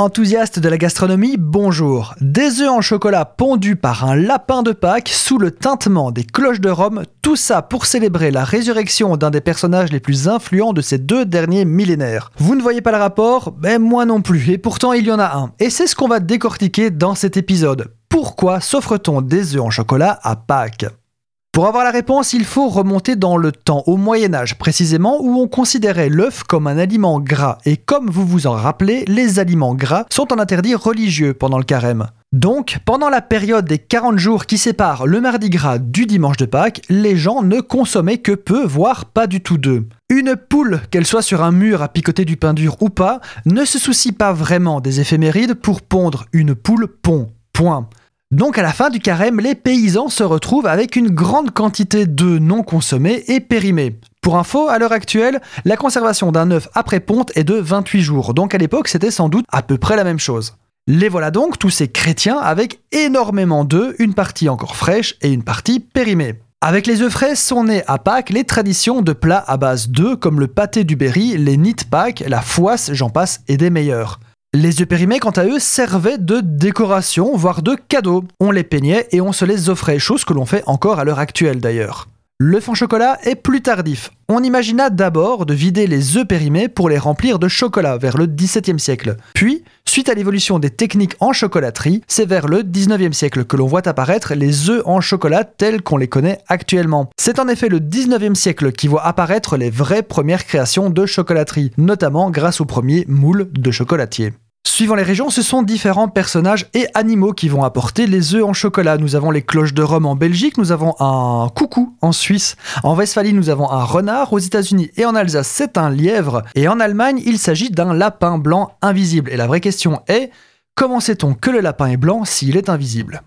Enthousiaste de la gastronomie, bonjour. Des œufs en chocolat pondus par un lapin de Pâques sous le tintement des cloches de Rome, tout ça pour célébrer la résurrection d'un des personnages les plus influents de ces deux derniers millénaires. Vous ne voyez pas le rapport? Ben moi non plus, et pourtant il y en a un. Et c'est ce qu'on va décortiquer dans cet épisode. Pourquoi s'offre-t-on des œufs en chocolat à Pâques? Pour avoir la réponse, il faut remonter dans le temps, au Moyen Âge précisément, où on considérait l'œuf comme un aliment gras. Et comme vous vous en rappelez, les aliments gras sont un interdit religieux pendant le carême. Donc, pendant la période des 40 jours qui séparent le mardi gras du dimanche de Pâques, les gens ne consommaient que peu, voire pas du tout d'œufs. Une poule, qu'elle soit sur un mur à picoter du pain dur ou pas, ne se soucie pas vraiment des éphémérides pour pondre une poule pond. Point. Donc à la fin du carême, les paysans se retrouvent avec une grande quantité d'œufs non consommés et périmés. Pour info, à l'heure actuelle, la conservation d'un œuf après ponte est de 28 jours, donc à l'époque c'était sans doute à peu près la même chose. Les voilà donc, tous ces chrétiens, avec énormément d'œufs, une partie encore fraîche et une partie périmée. Avec les œufs frais sont nées à Pâques les traditions de plats à base d'œufs comme le pâté du Berry, les nids Pâques, la foisse, j'en passe, et des meilleurs. Les œufs périmés, quant à eux, servaient de décoration, voire de cadeau. On les peignait et on se les offrait, chose que l'on fait encore à l'heure actuelle d'ailleurs. L'œuf en chocolat est plus tardif. On imagina d'abord de vider les œufs périmés pour les remplir de chocolat vers le XVIIe siècle. Puis, suite à l'évolution des techniques en chocolaterie, c'est vers le XIXe siècle que l'on voit apparaître les œufs en chocolat tels qu'on les connaît actuellement. C'est en effet le XIXe siècle qui voit apparaître les vraies premières créations de chocolaterie, notamment grâce aux premiers moules de chocolatiers. Suivant les régions, ce sont différents personnages et animaux qui vont apporter les œufs en chocolat. Nous avons les cloches de Rome en Belgique, nous avons un coucou en Suisse, en Westphalie nous avons un renard, aux États-Unis et en Alsace c'est un lièvre, et en Allemagne il s'agit d'un lapin blanc invisible. Et la vraie question est, comment sait-on que le lapin est blanc s'il est invisible?